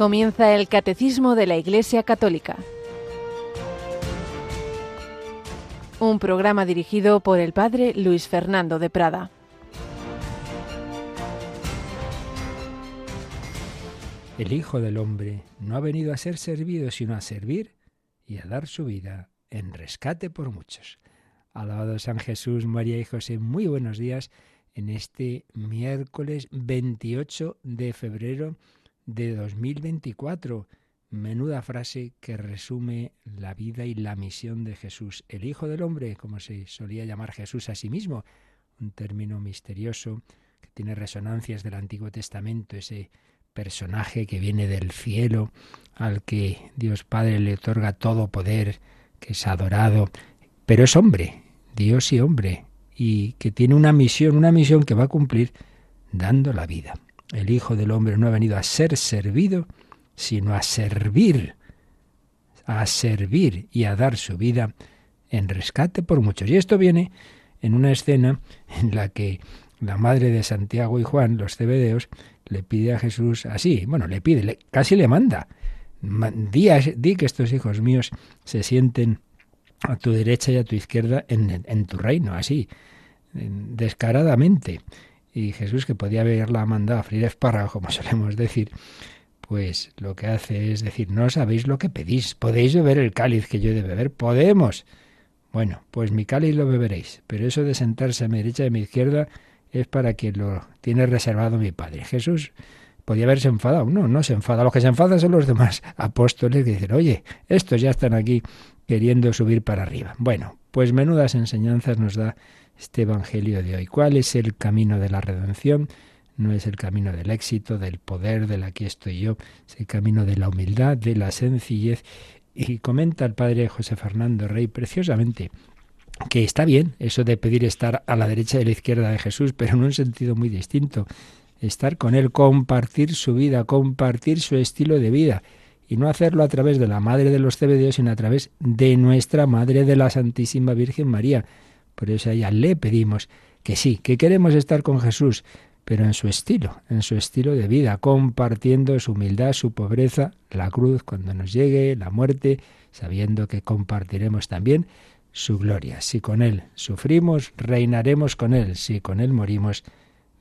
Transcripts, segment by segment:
Comienza el Catecismo de la Iglesia Católica. Un programa dirigido por el Padre Luis Fernando de Prada. El Hijo del Hombre no ha venido a ser servido, sino a servir y a dar su vida en rescate por muchos. Alabado San Jesús, María y José, muy buenos días en este miércoles 28 de febrero de 2024. Menuda frase que resume la vida y la misión de Jesús, el Hijo del Hombre, como se solía llamar Jesús a sí mismo, un término misterioso que tiene resonancias del Antiguo Testamento, ese personaje que viene del cielo, al que Dios Padre le otorga todo poder, que es adorado, pero es hombre, Dios y hombre, y que tiene una misión, una misión que va a cumplir dando la vida. El Hijo del Hombre no ha venido a ser servido, sino a servir, a servir y a dar su vida en rescate por muchos. Y esto viene en una escena en la que la madre de Santiago y Juan, los cebedeos, le pide a Jesús así, bueno, le pide, casi le manda, di, que estos hijos míos se sienten a tu derecha y a tu izquierda en tu reino, así, descaradamente y Jesús, que podía haberla mandado a freír espárragos, como solemos decir, pues lo que hace es decir, no sabéis lo que pedís, podéis beber el cáliz que yo he de beber, podemos. Bueno, pues mi cáliz lo beberéis, pero eso de sentarse a mi derecha y a mi izquierda es para quien lo tiene reservado mi Padre. Jesús podía haberse enfadado, no, no se enfada, los que se enfadan son los demás apóstoles que dicen, oye, estos ya están aquí queriendo subir para arriba. Bueno, pues menudas enseñanzas nos da este Evangelio de hoy. ¿Cuál es el camino de la redención? No es el camino del éxito, del poder, del aquí estoy yo, es el camino de la humildad, de la sencillez. Y comenta el padre José Fernando Rey preciosamente que está bien eso de pedir estar a la derecha y a la izquierda de Jesús, pero en un sentido muy distinto. Estar con Él, compartir su vida, compartir su estilo de vida y no hacerlo a través de la Madre de los Cebedeos, sino a través de nuestra Madre de la Santísima Virgen María. Por eso a ella le pedimos que sí, que queremos estar con Jesús, pero en su estilo, en su estilo de vida, compartiendo su humildad, su pobreza, la cruz cuando nos llegue, la muerte, sabiendo que compartiremos también su gloria. Si con Él sufrimos, reinaremos con Él. Si con Él morimos,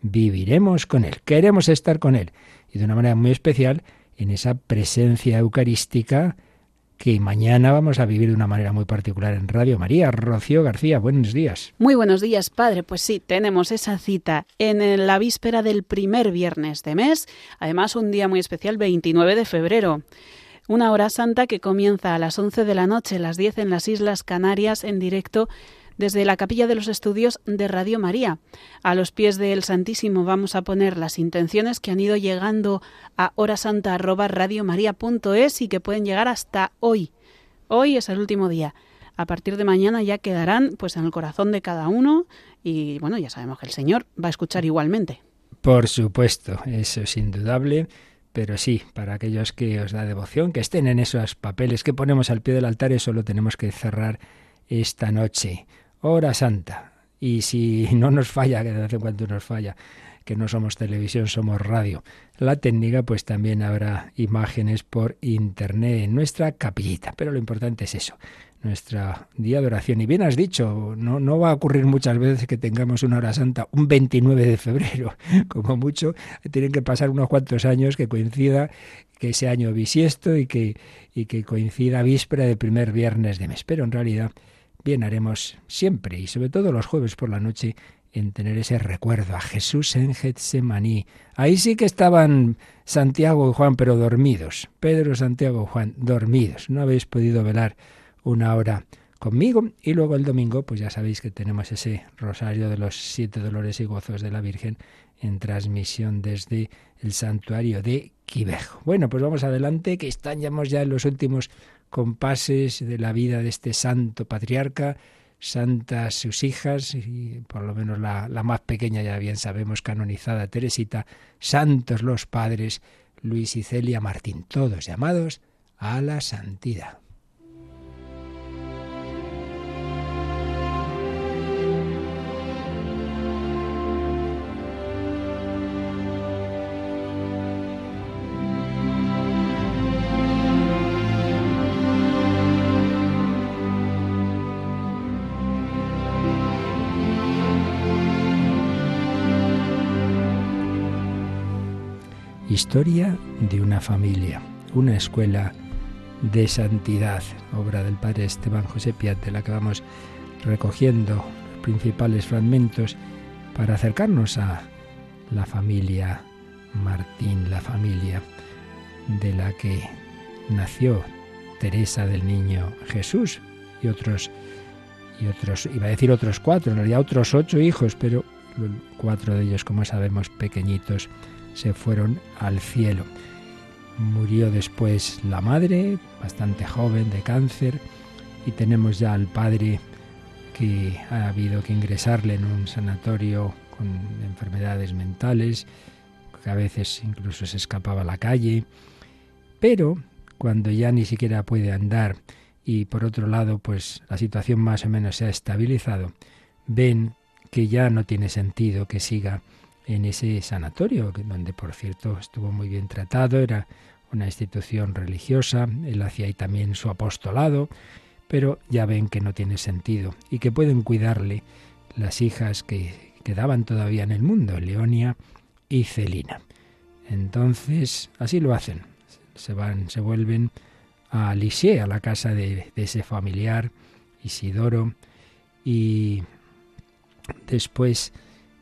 viviremos con Él. Queremos estar con Él. Y de una manera muy especial en esa presencia eucarística que mañana vamos a vivir de una manera muy particular en Radio María. Rocío García, buenos días. Muy buenos días, padre. Pues sí, tenemos esa cita en la víspera del primer viernes de mes, además un día muy especial, 29 de febrero. Una hora santa que comienza a las 11 de la noche, las 10 en las Islas Canarias, en directo desde la capilla de los estudios de Radio María. A los pies del Santísimo vamos a poner las intenciones que han ido llegando a horasanta@radiomaria.es y que pueden llegar hasta hoy. Hoy es el último día. A partir de mañana ya quedarán pues en el corazón de cada uno y bueno, ya sabemos que el Señor va a escuchar igualmente. Por supuesto, eso es indudable. Pero sí, para aquellos que os da devoción, que estén en esos papeles que ponemos al pie del altar, eso lo tenemos que cerrar esta noche hora santa. Y si no nos falla, que de vez en cuando nos falla, que no somos televisión, somos radio, la técnica, pues también habrá imágenes por internet en nuestra capillita. Pero lo importante es eso, nuestra día de oración. Y bien has dicho, no, no va a ocurrir muchas veces que tengamos una hora santa un 29 de febrero. Como mucho, tienen que pasar unos cuantos años que coincida que ese año bisiesto y que, y que coincida víspera de primer viernes de mes. Pero en realidad bien haremos siempre y sobre todo los jueves por la noche en tener ese recuerdo a Jesús en Getsemaní. Ahí sí que estaban Santiago y Juan, pero dormidos. Pedro, Santiago y Juan, dormidos. No habéis podido velar una hora conmigo. Y luego el domingo, pues ya sabéis que tenemos ese rosario de los siete dolores y gozos de la Virgen en transmisión desde el santuario de Quivejo. Bueno, pues vamos adelante, que estamos ya en los últimos compases de la vida de este santo patriarca, santas sus hijas, y por lo menos la, la más pequeña ya bien sabemos, canonizada Teresita, santos los padres, Luis y Celia Martín, todos llamados a la santidad. Historia de una familia, una escuela de santidad, obra del padre Esteban José Piat, de la que vamos recogiendo los principales fragmentos para acercarnos a la familia Martín, la familia de la que nació Teresa del Niño Jesús y otros y otros, iba a decir otros cuatro, en realidad otros ocho hijos, pero cuatro de ellos, como sabemos, pequeñitos, se fueron al cielo. Murió después la madre, bastante joven, de cáncer, y tenemos ya al padre que ha habido que ingresarle en un sanatorio con enfermedades mentales, que a veces incluso se escapaba a la calle, pero cuando ya ni siquiera puede andar y por otro lado pues la situación más o menos se ha estabilizado, ven que ya no tiene sentido que siga en ese sanatorio, donde por cierto estuvo muy bien tratado, era una institución religiosa, él hacía ahí también su apostolado, pero ya ven que no tiene sentido y que pueden cuidarle las hijas que quedaban todavía en el mundo, Leonia y Celina. Entonces, así lo hacen. Se van, se vuelven a Lisieux, a la casa de, de ese familiar, Isidoro, y después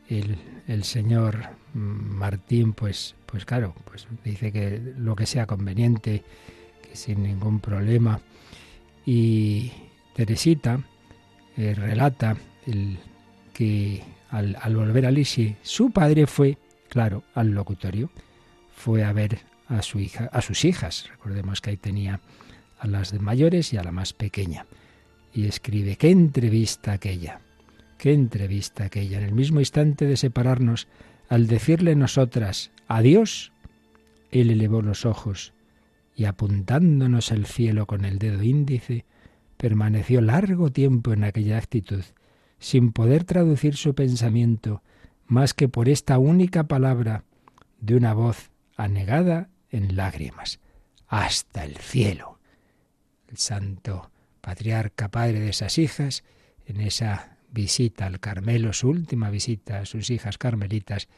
el, señor Martín, pues, pues claro, pues dice que lo que sea conveniente, que sin ningún problema. Y Teresita eh, relata el, que al, volver a Lisieux, su padre fue, claro, al locutorio, fue a ver a su hija, a sus hijas. Recordemos que ahí tenía a las mayores y a la más pequeña. Y escribe, qué entrevista aquella. Qué entrevista aquella. En el mismo instante de separarnos, al decirle nosotras adiós, él elevó los ojos y apuntándonos el cielo con el dedo índice, permaneció largo tiempo en aquella actitud, sin poder traducir su pensamiento más que por esta única palabra de una voz anegada en lágrimas. Hasta el cielo. El santo patriarca padre de esas hijas, en esa visita al Carmelo, su última visita a sus hijas carmelitas,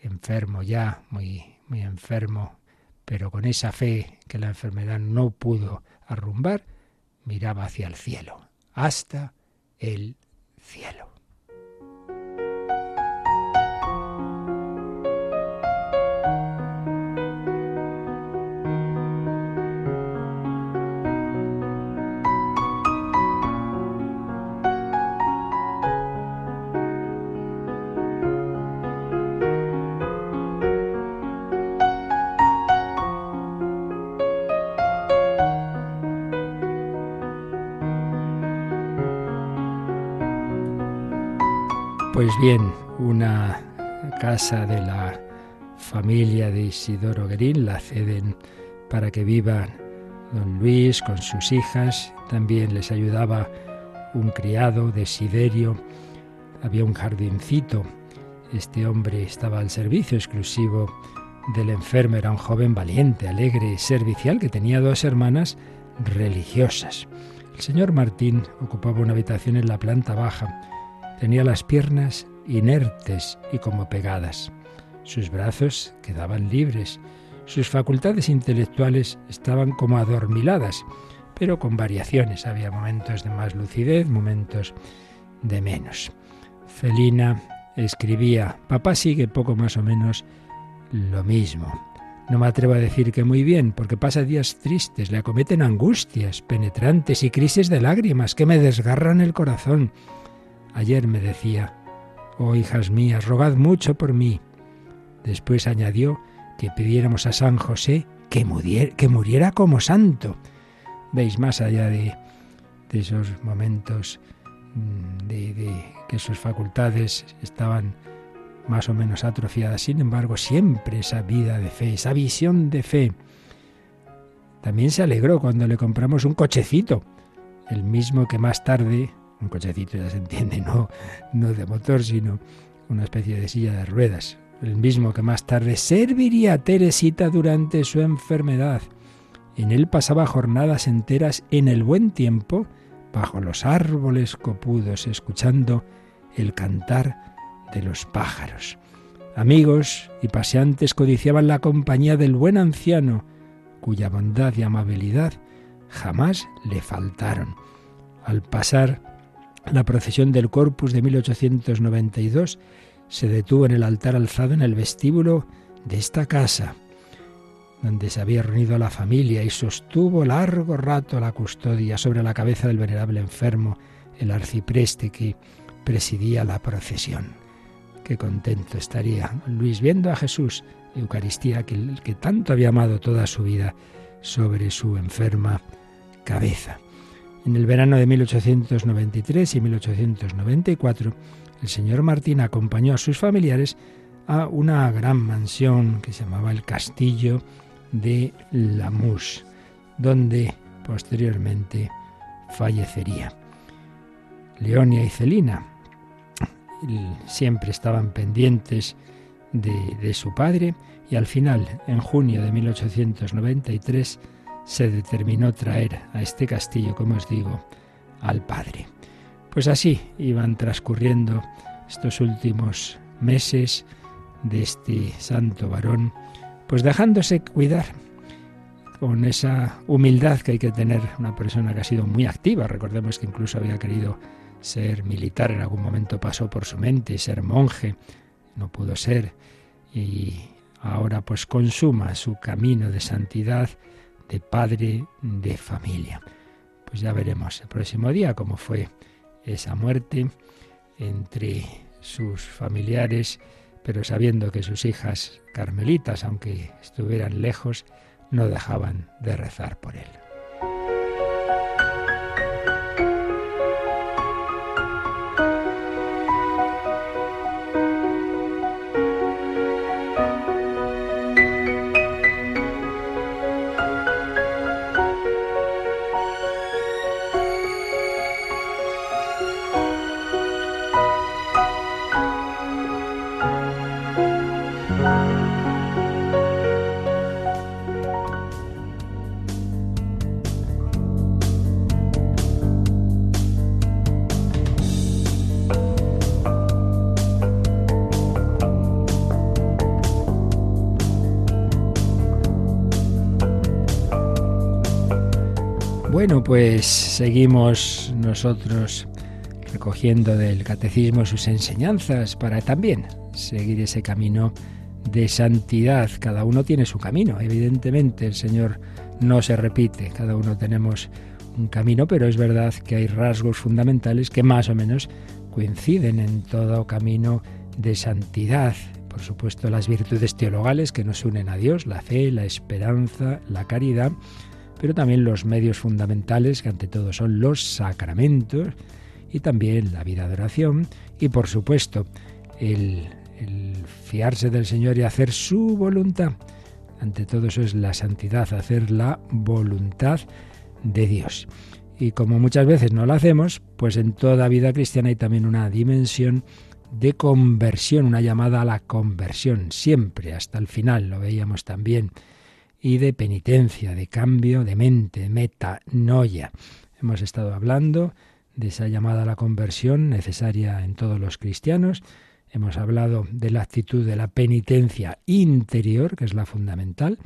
enfermo ya, muy, muy enfermo, pero con esa fe que la enfermedad no pudo arrumbar, miraba hacia el cielo, hasta el cielo. Bien, una casa de la familia de Isidoro Guerín la ceden para que vivan don Luis con sus hijas. También les ayudaba un criado, Desiderio. Había un jardincito. Este hombre estaba al servicio exclusivo del enfermo. Era un joven valiente, alegre y servicial que tenía dos hermanas religiosas. El señor Martín ocupaba una habitación en la planta baja Tenía las piernas inertes y como pegadas. Sus brazos quedaban libres. Sus facultades intelectuales estaban como adormiladas, pero con variaciones. Había momentos de más lucidez, momentos de menos. Celina escribía, papá sigue poco más o menos lo mismo. No me atrevo a decir que muy bien, porque pasa días tristes, le acometen angustias penetrantes y crisis de lágrimas que me desgarran el corazón. Ayer me decía, oh hijas mías, rogad mucho por mí. Después añadió que pidiéramos a San José que muriera, como santo. Veis, más allá de, de esos momentos mm, de, de que sus facultades estaban más o menos atrofiadas, sin embargo, siempre esa vida de fe, esa visión de fe. También se alegró cuando le compramos un cochecito, el mismo que más tarde un cochecito ya se entiende, no, no de motor, sino una especie de silla de ruedas, el mismo que más tarde serviría a Teresita durante su enfermedad. En él pasaba jornadas enteras en el buen tiempo, bajo los árboles copudos, escuchando el cantar de los pájaros. Amigos y paseantes codiciaban la compañía del buen anciano, cuya bondad y amabilidad jamás le faltaron. Al pasar la procesión del Corpus de 1892, se detuvo en el altar alzado en el vestíbulo de esta casa, donde se había reunido la familia y sostuvo largo rato la custodia sobre la cabeza del venerable enfermo, el arcipreste que presidía la procesión. Qué contento estaría Luis viendo a Jesús, Eucaristía, que, que tanto había amado toda su vida, sobre su enferma cabeza. En el verano de 1893 y 1894, el señor Martín acompañó a sus familiares a una gran mansión que se llamaba el Castillo de Lamus, donde posteriormente fallecería. Leonia y Celina, siempre estaban pendientes de, su padre y al final, en junio de 1893, se determinó traer a este castillo, como os digo, al padre. Pues así iban transcurriendo estos últimos meses de este santo varón, pues dejándose cuidar con esa humildad que hay que tener una persona que ha sido muy activa. Recordemos que incluso había querido ser militar en algún momento pasó por su mente, ser monje, no pudo ser, y ahora pues consuma su camino de santidad de padre de familia. Pues ya veremos el próximo día cómo fue esa muerte entre sus familiares, pero sabiendo que sus hijas carmelitas, aunque estuvieran lejos, no dejaban de rezar por él. Bueno, pues seguimos nosotros recogiendo del catecismo sus enseñanzas para también seguir ese camino de santidad. Cada uno tiene su camino, evidentemente el Señor no se repite, cada uno tenemos un camino, pero es verdad que hay rasgos fundamentales que más o menos coinciden en todo camino de santidad. Por supuesto, las virtudes teologales que nos unen a Dios, la fe, la esperanza, la caridad, pero también los medios fundamentales, que ante todo son los sacramentos, y también la vida de oración, y por supuesto el, fiarse del Señor y hacer su voluntad. Ante todo eso es la santidad, hacer la voluntad de Dios. Y como muchas veces no lo hacemos, pues en toda vida cristiana hay también una dimensión de conversión, una llamada a la conversión, siempre, hasta el final, lo veíamos también y de penitencia, de cambio de mente, metanoia. Hemos estado hablando de esa llamada a la conversión necesaria en todos los cristianos. Hemos hablado de la actitud de la penitencia interior, que es la fundamental,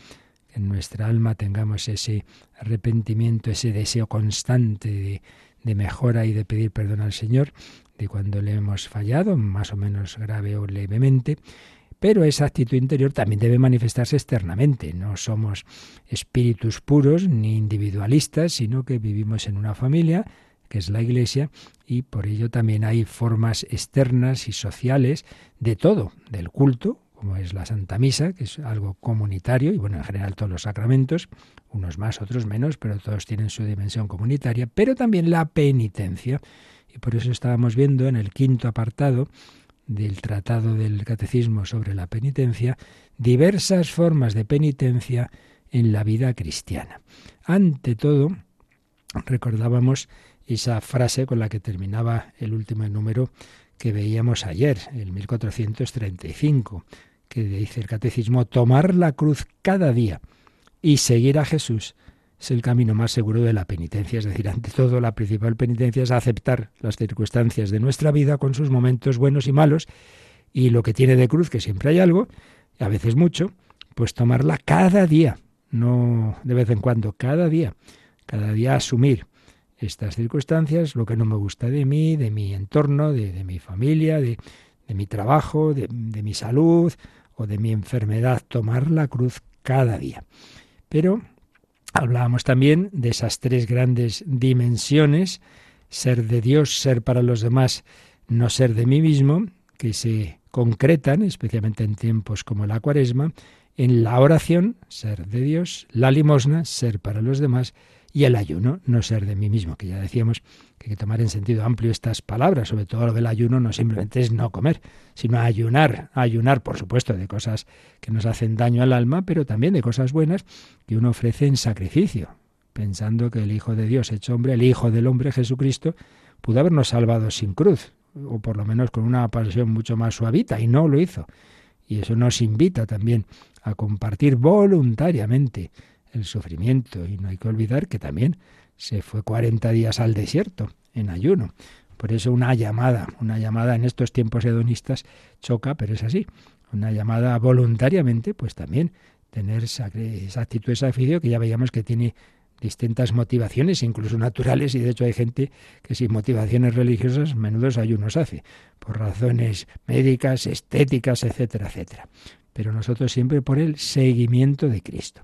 que en nuestra alma tengamos ese arrepentimiento, ese deseo constante de, de mejora y de pedir perdón al Señor de cuando le hemos fallado, más o menos grave o levemente. Pero esa actitud interior también debe manifestarse externamente. No somos espíritus puros ni individualistas, sino que vivimos en una familia que es la Iglesia, y por ello también hay formas externas y sociales de todo, del culto, como es la Santa Misa, que es algo comunitario, y bueno, en general todos los sacramentos, unos más, otros menos, pero todos tienen su dimensión comunitaria, pero también la penitencia. Y por eso estábamos viendo en el quinto apartado del Tratado del Catecismo sobre la penitencia, diversas formas de penitencia en la vida cristiana. Ante todo, recordábamos esa frase con la que terminaba el último número que veíamos ayer, el 1435, que dice el catecismo, tomar la cruz cada día y seguir a Jesús es el camino más seguro de la penitencia. Es decir, ante todo, la principal penitencia es aceptar las circunstancias de nuestra vida con sus momentos buenos y malos Y lo que tiene de cruz, que siempre hay algo, a veces mucho, pues tomarla cada día, no de vez en cuando, cada día, cada día asumir estas circunstancias, lo que no me gusta de mí, de mi entorno, de, mi familia, de, mi trabajo, de, de mi salud o de mi enfermedad, tomar la cruz cada día. Pero hablábamos también de esas tres grandes dimensiones, ser de Dios, ser para los demás, no ser de mí mismo, que se concretan, especialmente en tiempos como la cuaresma, en la oración, ser de Dios, la limosna, ser para los demás, y el ayuno, no ser de mí mismo, que ya decíamos que hay que tomar en sentido amplio estas palabras, sobre todo lo del ayuno no simplemente es no comer, sino ayunar, ayunar, por supuesto, de cosas que nos hacen daño al alma, pero también de cosas buenas que uno ofrece en sacrificio, pensando que el Hijo de Dios hecho hombre, el Hijo del hombre Jesucristo, pudo habernos salvado sin cruz, o por lo menos con una pasión mucho más suavita, y no lo hizo. Y eso nos invita también a compartir voluntariamente el sufrimiento. Y no hay que olvidar que también se fue 40 días al desierto en ayuno. Por eso una llamada, una llamada en estos tiempos hedonistas choca, pero es así. Una llamada voluntariamente, pues también tener esa, actitud de sacrificio que ya veíamos que tiene distintas motivaciones, incluso naturales, y de hecho hay gente que sin motivaciones religiosas menudos ayunos hace, por razones médicas, estéticas, etcétera, etcétera. Pero nosotros siempre por el seguimiento de Cristo.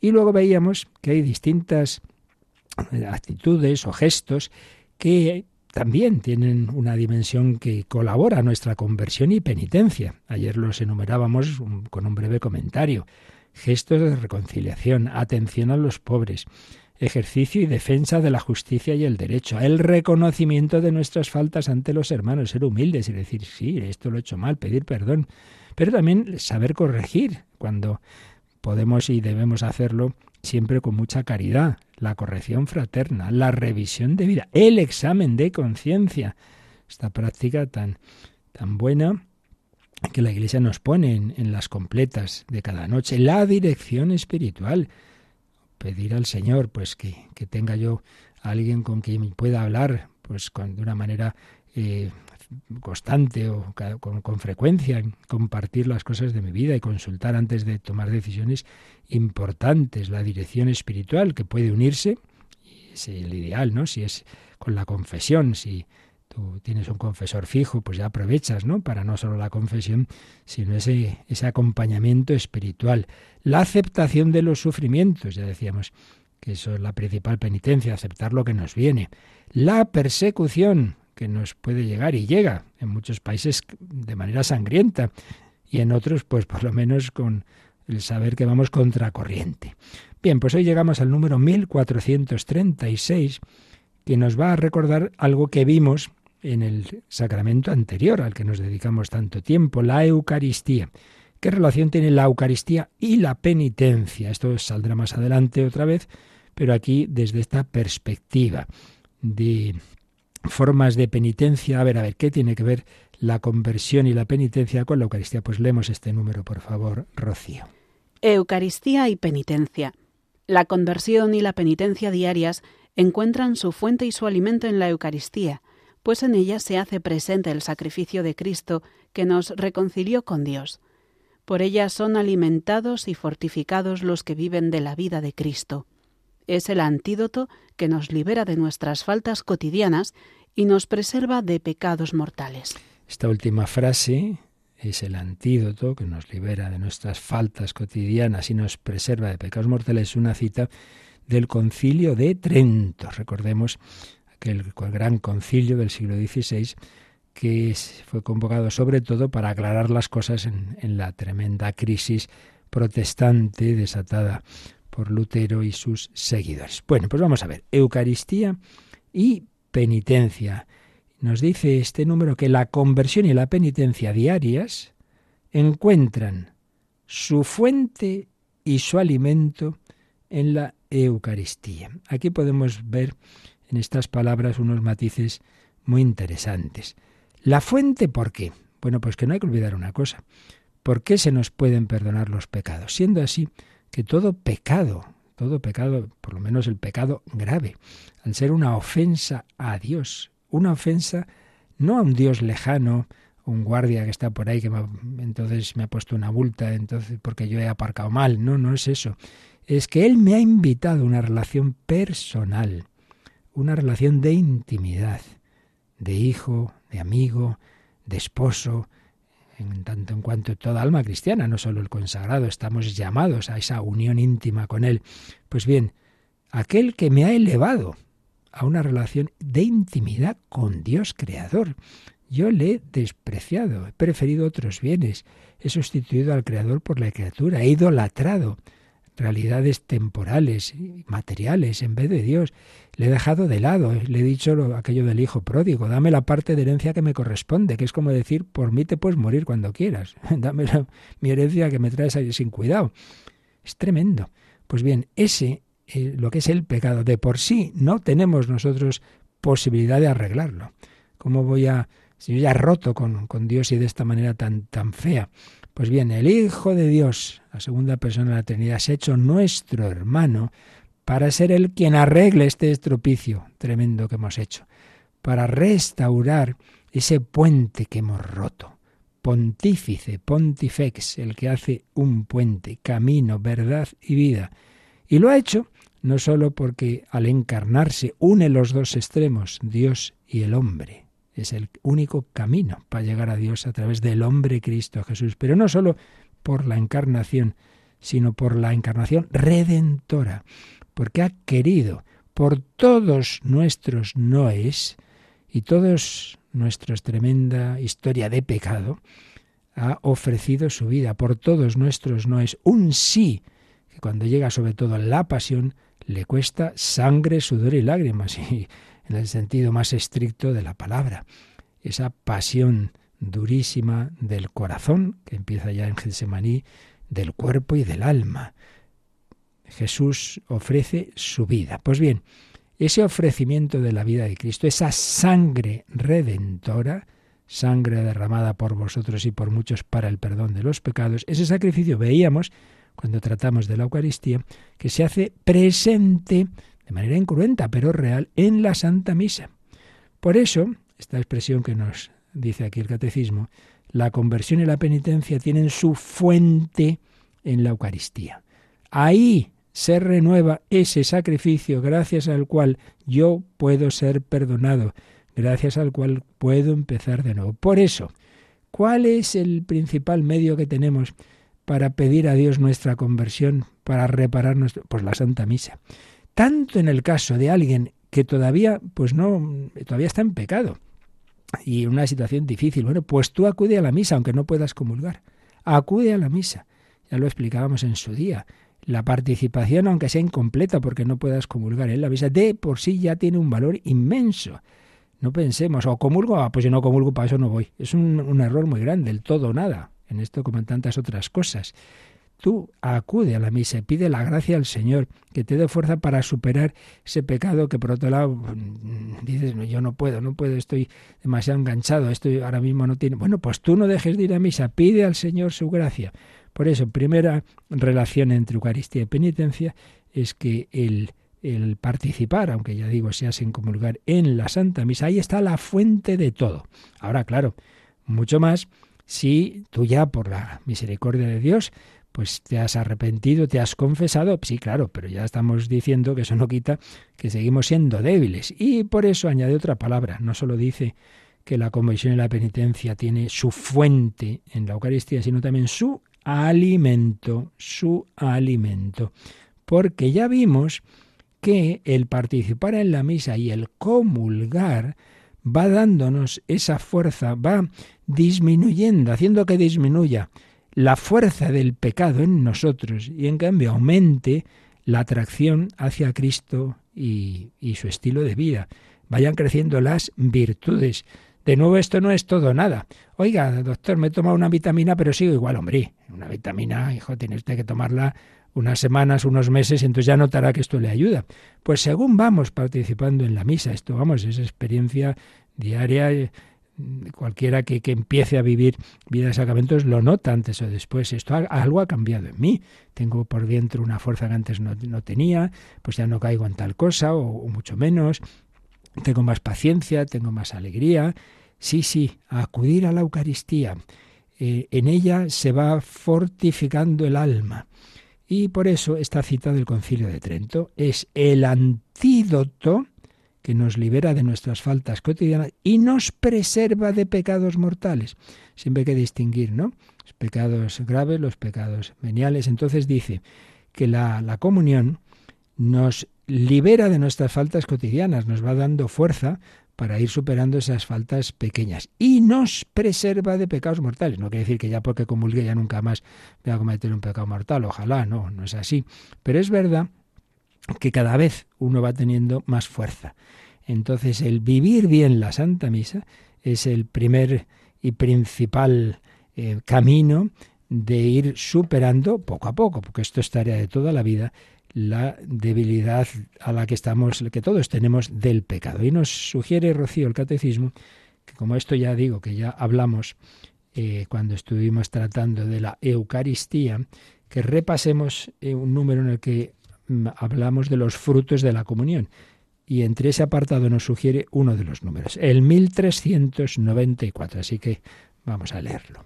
Y luego veíamos que hay distintas actitudes o gestos que también tienen una dimensión que colabora a nuestra conversión y penitencia. Ayer los enumerábamos con un breve comentario gestos de reconciliación, atención a los pobres, ejercicio y defensa de la justicia y el derecho, el reconocimiento de nuestras faltas ante los hermanos, ser humildes y decir, sí, esto lo he hecho mal, pedir perdón, pero también saber corregir cuando podemos y debemos hacerlo siempre con mucha caridad, la corrección fraterna, la revisión de vida, el examen de conciencia, esta práctica tan, tan buena que la Iglesia nos pone en, las completas de cada noche, la dirección espiritual. Pedir al Señor, pues que, que tenga yo a alguien con quien pueda hablar, pues con, de una manera eh, constante o con, con, frecuencia, compartir las cosas de mi vida y consultar antes de tomar decisiones importantes, la dirección espiritual que puede unirse, es el ideal, ¿no? Si es con la confesión, si tú tienes un confesor fijo, pues ya aprovechas, ¿no? Para no solo la confesión, sino ese, ese acompañamiento espiritual. La aceptación de los sufrimientos, ya decíamos que eso es la principal penitencia, aceptar lo que nos viene. La persecución que nos puede llegar y llega en muchos países de manera sangrienta y en otros, pues por lo menos con el saber que vamos contracorriente. Bien, pues hoy llegamos al número 1436 que nos va a recordar algo que vimos en el sacramento anterior al que nos dedicamos tanto tiempo, la Eucaristía. ¿Qué relación tiene la Eucaristía y la penitencia? Esto saldrá más adelante otra vez, pero aquí desde esta perspectiva de formas de penitencia. A ver, a ver, ¿qué tiene que ver la conversión y la penitencia con la Eucaristía? Pues leemos este número, por favor, Rocío. Eucaristía y penitencia. La conversión y la penitencia diarias encuentran su fuente y su alimento en la Eucaristía, pues en ella se hace presente el sacrificio de Cristo que nos reconcilió con Dios. Por ella son alimentados y fortificados los que viven de la vida de Cristo. Es el antídoto que nos libera de nuestras faltas cotidianas y nos preserva de pecados mortales. Esta última frase es el antídoto que nos libera de nuestras faltas cotidianas y nos preserva de pecados mortales. Es una cita del concilio de Trento. Recordemos aquel gran concilio del siglo XVI que fue convocado sobre todo para aclarar las cosas en, en la tremenda crisis protestante desatada por Lutero y sus seguidores. Bueno, pues vamos a ver, Eucaristía y penitencia. Nos dice este número que la conversión y la penitencia diarias encuentran su fuente y su alimento en la Eucaristía. Aquí podemos ver en estas palabras unos matices muy interesantes. La fuente, ¿por qué? Bueno, pues que no hay que olvidar una cosa. ¿Por qué se nos pueden perdonar los pecados? Siendo así que todo pecado, todo pecado, por lo menos el pecado grave, al ser una ofensa a Dios, una ofensa no a un Dios lejano un guardia que está por ahí que entonces me ha puesto una multa, entonces porque yo he aparcado mal. No, no es eso. Es que él me ha invitado a una relación personal, una relación de intimidad, de hijo, de amigo, de esposo, en tanto en cuanto toda alma cristiana, no solo el consagrado, estamos llamados a esa unión íntima con Él. Pues bien, aquel que me ha elevado a una relación de intimidad con Dios Creador. Yo le he despreciado, he preferido otros bienes, he sustituido al Creador por la criatura, he idolatrado realidades temporales, materiales, en vez de Dios. Le he dejado de lado, le he dicho aquello del hijo pródigo, dame la parte de herencia que me corresponde, que es como decir, por mí te puedes morir cuando quieras, dame mi herencia que me traes ahí sin cuidado. Es tremendo. Pues bien, ese, eh, lo que es el pecado, de por sí no tenemos nosotros posibilidad de arreglarlo. ¿Cómo voy a si yo ya roto con, con, Dios y de esta manera tan, tan fea. Pues bien, el Hijo de Dios, la segunda persona de la Trinidad, se ha hecho nuestro hermano para ser el quien arregle este estropicio tremendo que hemos hecho, para restaurar ese puente que hemos roto. Pontífice, pontifex, el que hace un puente, camino, verdad y vida. Y lo ha hecho no sólo porque al encarnarse une los dos extremos, Dios y el hombre, es el único camino para llegar a Dios a través del hombre Cristo Jesús, pero no solo por la encarnación, sino por la encarnación redentora, porque ha querido por todos nuestros noes y todos nuestros tremenda historia de pecado, ha ofrecido su vida por todos nuestros noes, un sí, que cuando llega sobre todo la pasión, le cuesta sangre, sudor y lágrimas. Y en el sentido más estricto de la palabra. Esa pasión durísima del corazón, que empieza ya en Getsemaní, del cuerpo y del alma. Jesús ofrece su vida. Pues bien, ese ofrecimiento de la vida de Cristo, esa sangre redentora, sangre derramada por vosotros y por muchos para el perdón de los pecados, ese sacrificio veíamos cuando tratamos de la Eucaristía, que se hace presente de manera incruenta, pero real, en la Santa Misa. Por eso, esta expresión que nos dice aquí el Catecismo, la conversión y la penitencia tienen su fuente en la Eucaristía. Ahí se renueva ese sacrificio gracias al cual yo puedo ser perdonado, gracias al cual puedo empezar de nuevo. Por eso, ¿cuál es el principal medio que tenemos para pedir a Dios nuestra conversión, para reparar nuestro... Pues la Santa Misa tanto en el caso de alguien que todavía, pues no, todavía está en pecado y en una situación difícil. Bueno, pues tú acude a la misa, aunque no puedas comulgar. Acude a la misa. Ya lo explicábamos en su día. La participación, aunque sea incompleta porque no puedas comulgar en la misa, de por sí ya tiene un valor inmenso. No pensemos, o comulgo, ah, pues yo no comulgo, para eso no voy. Es un, un error muy grande, el todo o nada. En esto como en tantas otras cosas. Tú acude a la misa, pide la gracia al Señor, que te dé fuerza para superar ese pecado que por otro lado mm, dices, no, yo no puedo, no puedo, estoy demasiado enganchado, esto ahora mismo no tiene... Bueno, pues tú no dejes de ir a misa, pide al Señor su gracia. Por eso, primera relación entre Eucaristía y penitencia es que el, el participar, aunque ya digo, seas en comulgar en la Santa Misa, ahí está la fuente de todo. Ahora, claro, mucho más si tú ya por la misericordia de Dios pues te has arrepentido, te has confesado, sí, claro, pero ya estamos diciendo que eso no quita que seguimos siendo débiles. Y por eso añade otra palabra, no solo dice que la conversión y la penitencia tiene su fuente en la Eucaristía, sino también su alimento, su alimento. Porque ya vimos que el participar en la misa y el comulgar va dándonos esa fuerza, va disminuyendo, haciendo que disminuya la fuerza del pecado en nosotros y en cambio aumente la atracción hacia Cristo y, su estilo de vida. Vayan creciendo las virtudes. De nuevo, esto no es todo nada. Oiga, doctor, me he tomado una vitamina, pero sigo igual, hombre. Una vitamina, hijo, tiene usted que tomarla unas semanas, unos meses, entonces ya notará que esto le ayuda. Pues según vamos participando en la misa, esto, vamos, es experiencia diaria, cualquiera que, empiece a vivir vida de sacramentos lo nota antes o después. Esto algo ha cambiado en mí. Tengo por dentro una fuerza que antes no, tenía, pues ya no caigo en tal cosa o, mucho menos. Tengo más paciencia, tengo más alegría, Sí, sí, acudir a la Eucaristía. Eh, en ella se va fortificando el alma. Y por eso esta cita del Concilio de Trento es el antídoto que nos libera de nuestras faltas cotidianas y nos preserva de pecados mortales. Siempre hay que distinguir, ¿no? Los pecados graves, los pecados veniales. Entonces dice que la, la comunión nos libera de nuestras faltas cotidianas, nos va dando fuerza para ir superando esas faltas pequeñas y nos preserva de pecados mortales. No quiere decir que ya porque comulgue ya nunca más voy a cometer un pecado mortal, ojalá, no, no es así. Pero es verdad que cada vez uno va teniendo más fuerza. Entonces el vivir bien la Santa Misa es el primer y principal eh, camino de ir superando poco a poco, porque esto es tarea de toda la vida, la debilidad a la que estamos, que todos tenemos del pecado. Y nos sugiere Rocío el Catecismo, que como esto ya digo, que ya hablamos eh, cuando estuvimos tratando de la Eucaristía, que repasemos eh, un número en el que hablamos de los frutos de la comunión. Y entre ese apartado nos sugiere uno de los números, el 1394. Así que vamos a leerlo.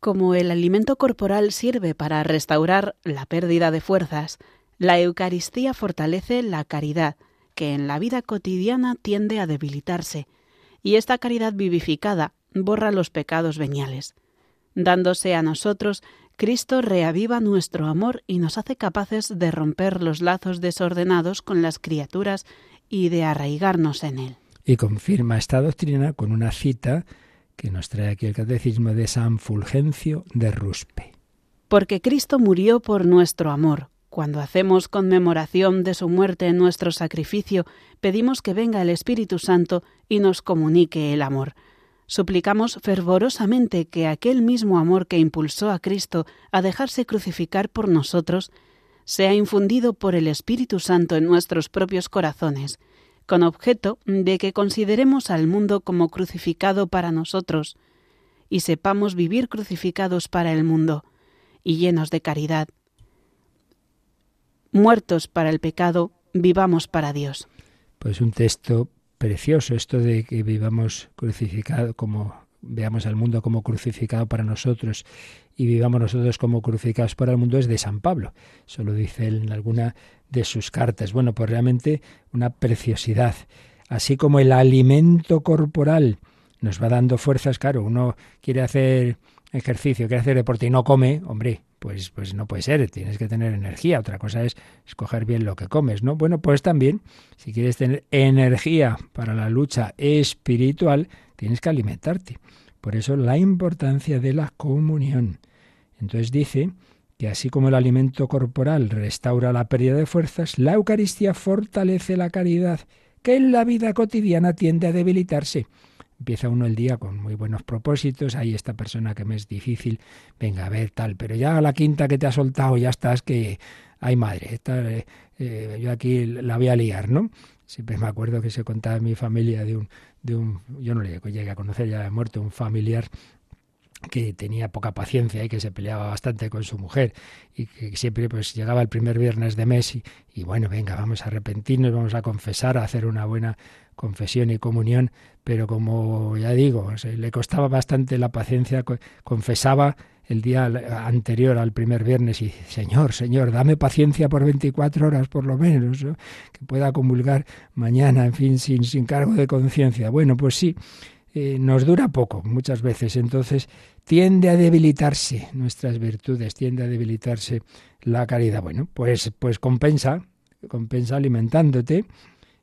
Como el alimento corporal sirve para restaurar la pérdida de fuerzas, la Eucaristía fortalece la caridad, que en la vida cotidiana tiende a debilitarse, y esta caridad vivificada borra los pecados veniales. Dándose a nosotros, Cristo reaviva nuestro amor y nos hace capaces de romper los lazos desordenados con las criaturas y de arraigarnos en Él. Y confirma esta doctrina con una cita que nos trae aquí el Catecismo de San Fulgencio de Ruspe. Porque Cristo murió por nuestro amor. Cuando hacemos conmemoración de su muerte en nuestro sacrificio, pedimos que venga el Espíritu Santo y nos comunique el amor. Suplicamos fervorosamente que aquel mismo amor que impulsó a Cristo a dejarse crucificar por nosotros sea infundido por el Espíritu Santo en nuestros propios corazones, con objeto de que consideremos al mundo como crucificado para nosotros, y sepamos vivir crucificados para el mundo, y llenos de caridad. Muertos para el pecado, vivamos para Dios. Pues un texto precioso, esto de que vivamos crucificado como veamos al mundo como crucificado para nosotros y vivamos nosotros como crucificados para el mundo es de San Pablo. Eso lo dice él en alguna de sus cartas. Bueno, pues realmente una preciosidad. Así como el alimento corporal nos va dando fuerzas, claro, uno quiere hacer ejercicio, quiere hacer deporte y no come, hombre, pues, pues no puede ser, tienes que tener energía. Otra cosa es escoger bien lo que comes, ¿no? Bueno, pues también, si quieres tener energía para la lucha espiritual, tienes que alimentarte. Por eso la importancia de la comunión. Entonces dice que así como el alimento corporal restaura la pérdida de fuerzas, la Eucaristía fortalece la caridad, que en la vida cotidiana tiende a debilitarse. Empieza uno el día con muy buenos propósitos, hay esta persona que me es difícil, venga a ver tal, pero ya a la quinta que te ha soltado ya estás que, ay madre, eh, eh, yo aquí la voy a liar, ¿no? Siempre me acuerdo que se contaba en mi familia de un, de un yo no le llegué a conocer, ya de muerto, un familiar que tenía poca paciencia y que se peleaba bastante con su mujer y que siempre pues llegaba el primer viernes de mes y, bueno, venga, vamos a arrepentirnos, vamos a confesar, a hacer una buena confesión y comunión, pero como ya digo, le costaba bastante la paciencia, confesaba el día anterior al primer viernes y Señor, Señor, dame paciencia por 24 horas por lo menos, que pueda comulgar mañana, en fin, sin, sin cargo de conciencia. Bueno, pues sí, eh, nos dura poco muchas veces, entonces tiende a debilitarse nuestras virtudes, tiende a debilitarse la caridad. Bueno, pues, pues compensa, compensa alimentándote.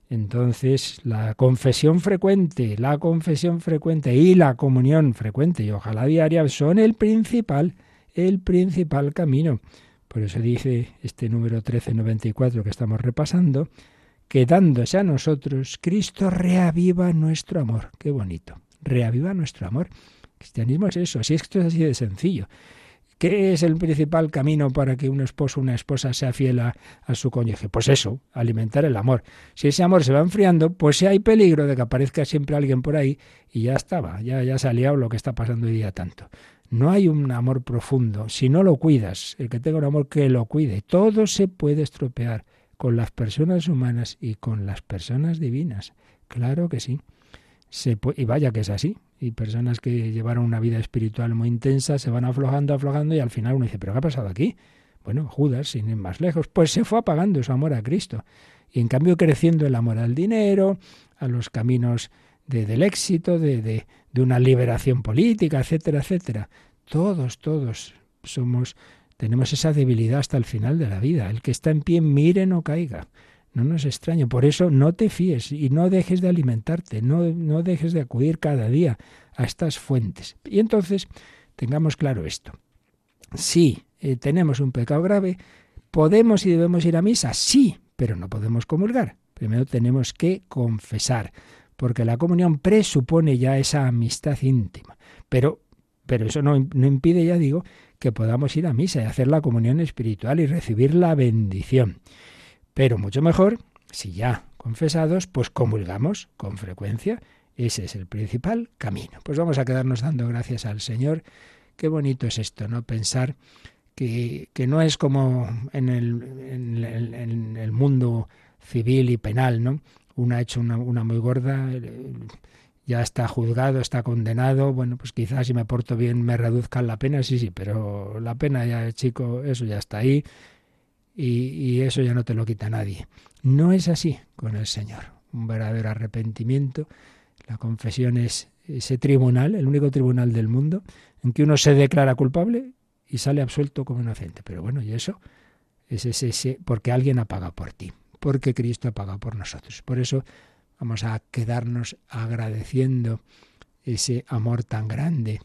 Entonces, la confesión frecuente, la confesión frecuente y la comunión frecuente y ojalá diaria son el principal, el principal camino. Por eso dice este número 1394 que estamos repasando, que dándose a nosotros, Cristo reaviva nuestro amor. Qué bonito reaviva nuestro amor. cristianismo es eso, así es que esto es así de sencillo. ¿Qué es el principal camino para que un esposo o una esposa sea fiel a, su cónyuge? Pues eso, alimentar el amor. Si ese amor se va enfriando, pues si hay peligro de que aparezca siempre alguien por ahí y ya estaba, ya, ya se ha liado lo que está pasando hoy día tanto. No hay un amor profundo. Si no lo cuidas, el que tenga un amor que lo cuide, todo se puede estropear con las personas humanas y con las personas divinas. Claro que sí y vaya que es así, y personas que llevaron una vida espiritual muy intensa se van aflojando, aflojando y al final uno dice, ¿pero qué ha pasado aquí? Bueno, Judas, sin ir más lejos, pues se fue apagando su amor a Cristo. Y en cambio creciendo el amor al dinero, a los caminos de, del éxito, de, de, de una liberación política, etcétera, etcétera. Todos, todos somos, tenemos esa debilidad hasta el final de la vida. El que está en pie, mire, no caiga. No nos extraño. Por eso no te fíes y no dejes de alimentarte, no, no dejes de acudir cada día a estas fuentes. Y entonces tengamos claro esto. Si eh, tenemos un pecado grave, ¿podemos y debemos ir a misa? Sí, pero no podemos comulgar. Primero tenemos que confesar, porque la comunión presupone ya esa amistad íntima. Pero, pero eso no, no impide, ya digo, que podamos ir a misa y hacer la comunión espiritual y recibir la bendición. Pero mucho mejor, si ya confesados, pues comulgamos con frecuencia. Ese es el principal camino. Pues vamos a quedarnos dando gracias al Señor. Qué bonito es esto, ¿no? Pensar que, que no es como en el, en, el, mundo civil y penal, ¿no? Uno ha hecho una, una muy gorda, ya está juzgado, está condenado, bueno, pues quizás si me porto bien me reduzcan la pena, sí, sí, pero la pena ya, chico, eso ya está ahí, y, eso ya no te lo quita nadie. No es así con el Señor. Un verdadero arrepentimiento. La confesión es ese tribunal, el único tribunal del mundo, en que uno se declara culpable y sale absuelto como inocente. Pero bueno, y eso es ese, ese porque alguien ha pagado por ti, porque Cristo ha pagado por nosotros. Por eso vamos a quedarnos agradeciendo ese amor tan grande,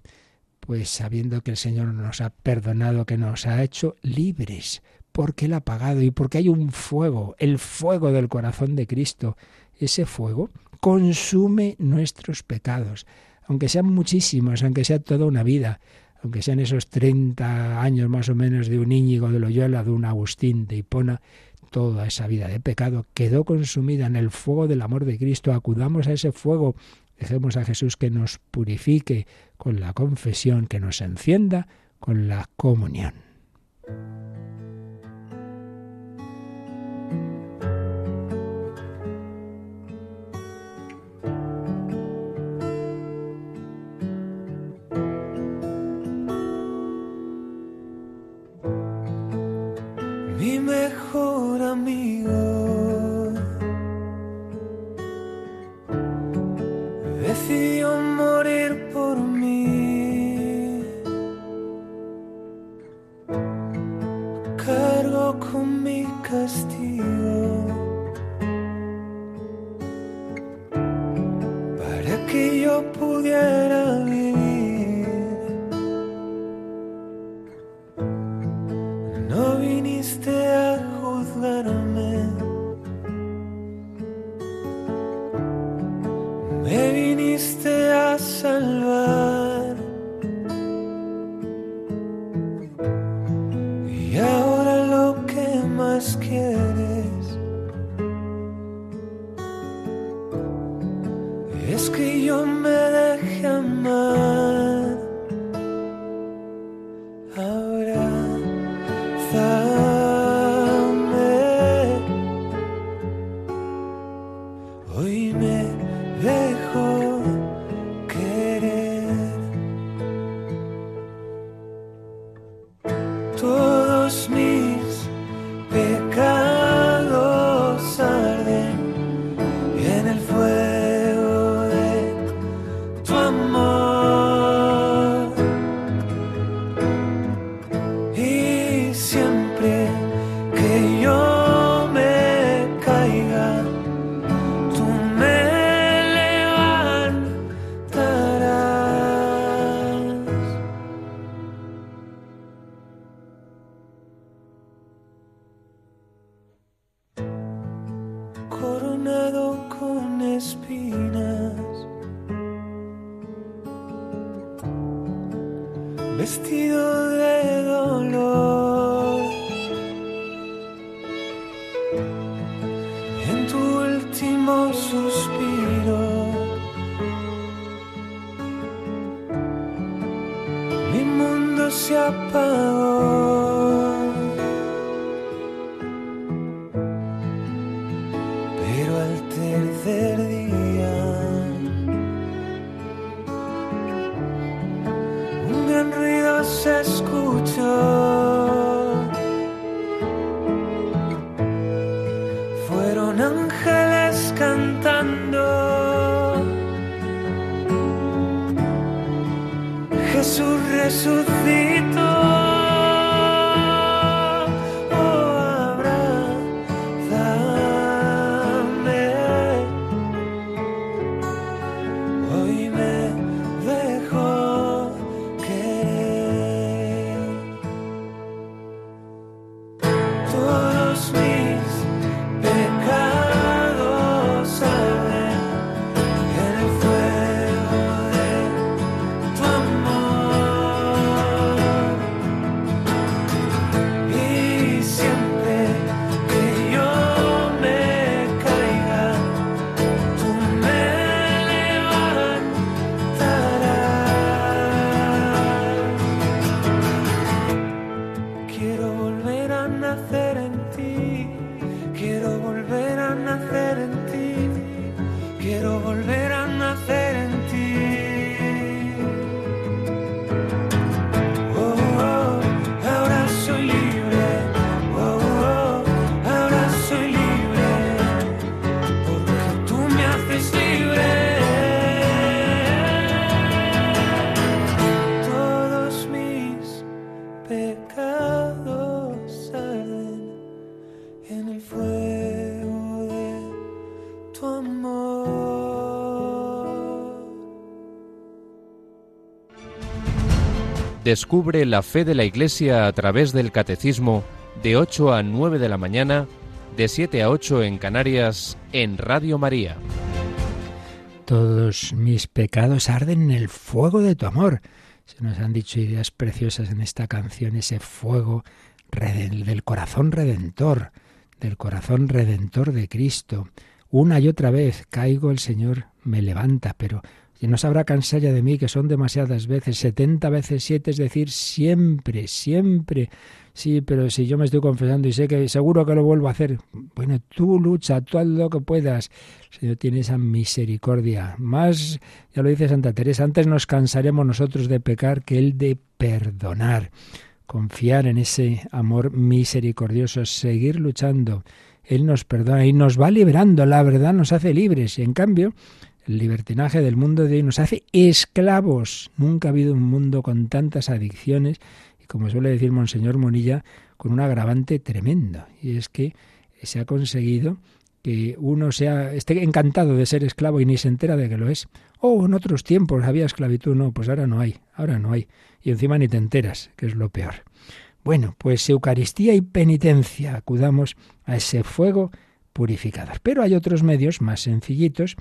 pues sabiendo que el Señor nos ha perdonado, que nos ha hecho libres porque Él ha pagado y porque hay un fuego, el fuego del corazón de Cristo. Ese fuego consume nuestros pecados, aunque sean muchísimos, aunque sea toda una vida, aunque sean esos 30 años más o menos de un Íñigo de Loyola, de un Agustín de Hipona, toda esa vida de pecado quedó consumida en el fuego del amor de Cristo. Acudamos a ese fuego, dejemos a Jesús que nos purifique con la confesión, que nos encienda con la comunión. Descubre la fe de la Iglesia a través del Catecismo de 8 a 9 de la mañana, de 7 a 8 en Canarias, en Radio María. Todos mis pecados arden en el fuego de tu amor. Se nos han dicho ideas preciosas en esta canción, ese fuego del corazón redentor, del corazón redentor de Cristo. Una y otra vez caigo, el Señor me levanta, pero y no sabrá cansar de mí, que son demasiadas veces, setenta veces siete, es decir, siempre, siempre. Sí, pero si yo me estoy confesando y sé que seguro que lo vuelvo a hacer, bueno, tú lucha, tú haz lo que puedas. El Señor tiene esa misericordia. Más, ya lo dice Santa Teresa, antes nos cansaremos nosotros de pecar que Él de perdonar. Confiar en ese amor misericordioso, seguir luchando. Él nos perdona y nos va liberando, la verdad nos hace libres. Y en cambio, el libertinaje del mundo de hoy nos hace esclavos. Nunca ha habido un mundo con tantas adicciones y, como suele decir Monseñor Monilla, con un agravante tremendo. Y es que se ha conseguido que uno sea, esté encantado de ser esclavo y ni se entera de que lo es. Oh, en otros tiempos había esclavitud. No, pues ahora no hay, ahora no hay. Y encima ni te enteras, que es lo peor. Bueno, pues Eucaristía y penitencia, acudamos a ese fuego purificador. Pero hay otros medios más sencillitos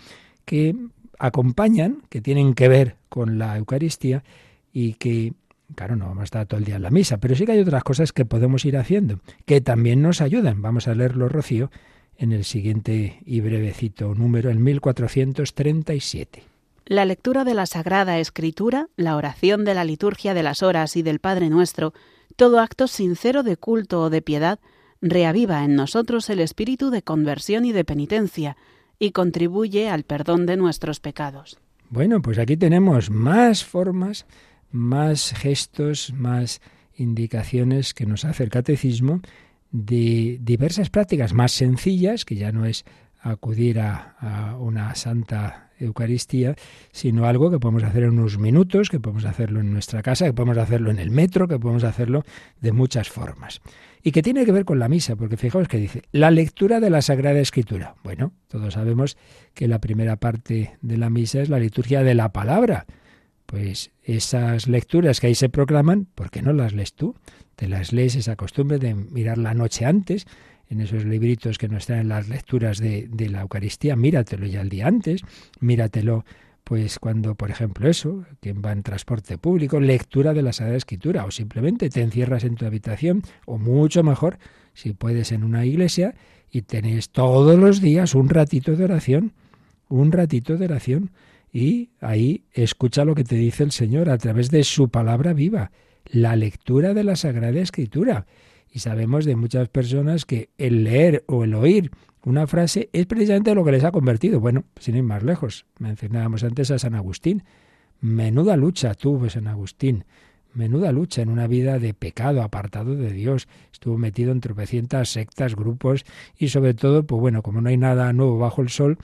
que acompañan, que tienen que ver con la Eucaristía y que, claro, no vamos a estar todo el día en la misa, pero sí que hay otras cosas que podemos ir haciendo, que también nos ayudan. Vamos a leerlo, Rocío, en el siguiente y brevecito número, el 1437. La lectura de la Sagrada Escritura, la oración de la liturgia de las horas y del Padre Nuestro, todo acto sincero de culto o de piedad, reaviva en nosotros el espíritu de conversión y de penitencia, y contribuye al perdón de nuestros pecados. Bueno, pues aquí tenemos más formas, más gestos, más indicaciones que nos hace el catecismo de diversas prácticas más sencillas, que ya no es acudir a, a, una santa Eucaristía, sino algo que podemos hacer en unos minutos, que podemos hacerlo en nuestra casa, que podemos hacerlo en el metro, que podemos hacerlo de muchas formas y que tiene que ver con la misa, porque fijaos que dice, la lectura de la Sagrada Escritura. Bueno, todos sabemos que la primera parte de la misa es la liturgia de la palabra. Pues esas lecturas que ahí se proclaman, ¿por qué no las lees tú? Te las lees esa costumbre de mirar la noche antes, en esos libritos que nos traen las lecturas de, de la Eucaristía, míratelo ya el día antes, míratelo pues cuando, por ejemplo, eso, quien va en transporte público, lectura de la Sagrada Escritura, o simplemente te encierras en tu habitación, o mucho mejor, si puedes en una iglesia, y tenés todos los días un ratito de oración, un ratito de oración, y ahí escucha lo que te dice el Señor a través de su palabra viva, la lectura de la Sagrada Escritura. Y sabemos de muchas personas que el leer o el oír una frase es precisamente lo que les ha convertido. Bueno, sin ir más lejos, mencionábamos antes a San Agustín. Menuda lucha tuvo San Agustín. menuda lucha en una vida de pecado, apartado de Dios. Estuvo metido en tropecientas sectas, grupos y sobre todo, pues bueno, como no hay nada nuevo bajo el sol,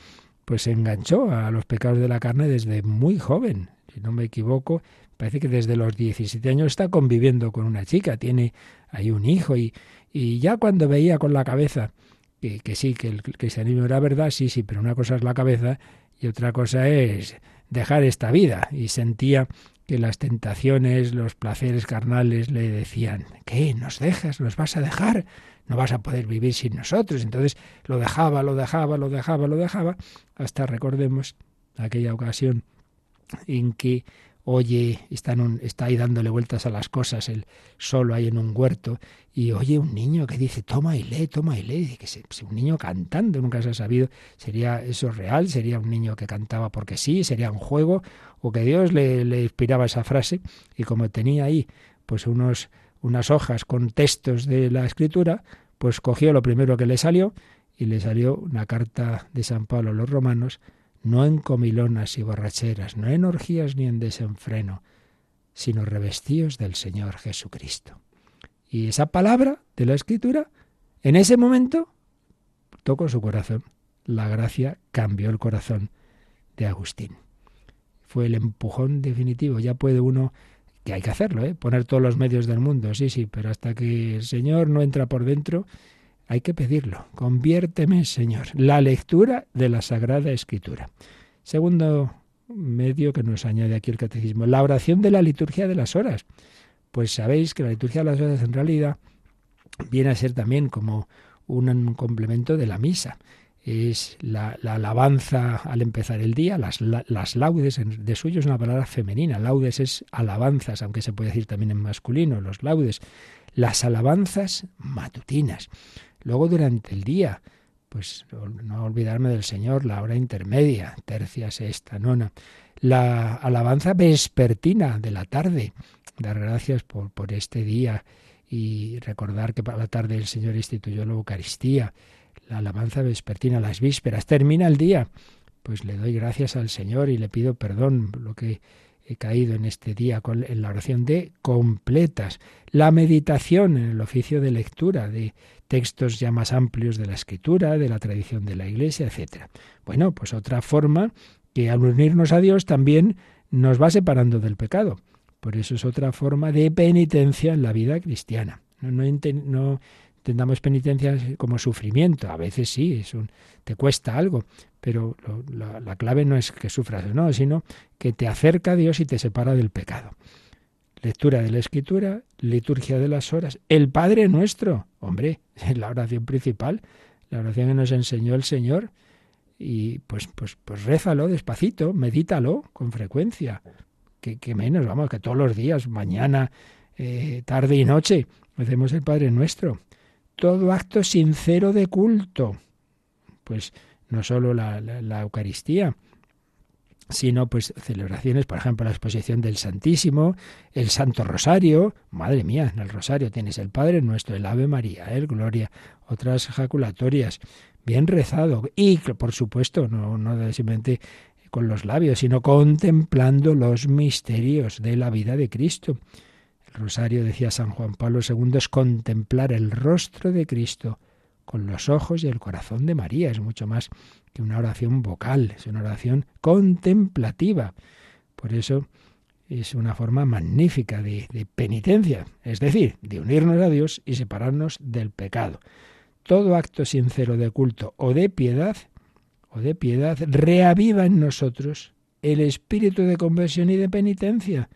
pues se enganchó a los pecados de la carne desde muy joven. Si no me equivoco, parece que desde los 17 años está conviviendo con una chica, tiene ahí un hijo y, y ya cuando veía con la cabeza que, que sí, que el cristianismo era verdad, sí, sí, pero una cosa es la cabeza y otra cosa es dejar esta vida. Y sentía que las tentaciones, los placeres carnales le decían, ¿qué? ¿Nos dejas? ¿Nos vas a dejar? No vas a poder vivir sin nosotros. Entonces lo dejaba, lo dejaba, lo dejaba, lo dejaba, hasta recordemos aquella ocasión en que oye, está, está ahí dándole vueltas a las cosas, él solo ahí en un huerto, y oye un niño que dice, toma y lee, toma y lee, y que se, un niño cantando, nunca se ha sabido, sería eso real, sería un niño que cantaba porque sí, sería un juego, o que Dios le, le inspiraba esa frase, y como tenía ahí pues unos, unas hojas con textos de la escritura, pues cogió lo primero que le salió, y le salió una carta de San Pablo a los romanos, no en comilonas y borracheras, no en orgías ni en desenfreno, sino revestidos del Señor Jesucristo. Y esa palabra de la Escritura, en ese momento, tocó su corazón. La gracia cambió el corazón de Agustín. Fue el empujón definitivo. Ya puede uno, que hay que hacerlo, ¿eh? poner todos los medios del mundo, sí, sí, pero hasta que el Señor no entra por dentro, hay que pedirlo. Conviérteme, Señor. La lectura de la Sagrada Escritura. Segundo medio que nos añade aquí el catecismo, la oración de la liturgia de las horas. Pues sabéis que la liturgia de las horas en realidad viene a ser también como un complemento de la misa. Es la, alabanza al empezar el día, las, las laudes, de suyo es una palabra femenina, laudes es alabanzas, aunque se puede decir también en masculino, los laudes, las alabanzas matutinas. Luego durante el día, pues no olvidarme del Señor, la hora intermedia, tercia, sexta, nona. La alabanza vespertina de la tarde, dar gracias por, por este día y recordar que para la tarde el Señor instituyó la Eucaristía, la alabanza vespertina, las vísperas, termina el día, pues le doy gracias al Señor y le pido perdón por lo que he caído en este día con, en la oración de completas, la meditación en el oficio de lectura de textos ya más amplios de la escritura, de la tradición de la Iglesia, etc. Bueno, pues otra forma que al unirnos a Dios también nos va separando del pecado. Por eso es otra forma de penitencia en la vida cristiana. No, no, entendamos penitencia como sufrimiento. A veces sí, es un, te cuesta algo, pero la, clave no es que sufras o no, sino que te acerca a Dios y te separa del pecado. Lectura de la Escritura, liturgia de las horas, el Padre nuestro, hombre, la oración principal, la oración que nos enseñó el Señor, y pues, pues, pues rézalo despacito, medítalo con frecuencia, que, menos, vamos, que todos los días, mañana, eh, tarde y noche, hacemos el Padre nuestro. Todo acto sincero de culto. Pues no solo la, Eucaristía, sino pues celebraciones, por ejemplo, la exposición del Santísimo, el Santo Rosario, madre mía, en el Rosario tienes el Padre Nuestro, el Ave María, el Gloria, otras ejaculatorias, bien rezado. Y, por supuesto, no, no simplemente con los labios, sino contemplando los misterios de la vida de Cristo. El Rosario, decía San Juan Pablo II, es contemplar el rostro de Cristo con los ojos y el corazón de María. Es mucho más que una oración vocal, es una oración contemplativa. Por eso es una forma magnífica de, penitencia, es decir, de unirnos a Dios y separarnos del pecado. Todo acto sincero de culto o de piedad, o de piedad, reaviva en nosotros el espíritu de conversión y de penitencia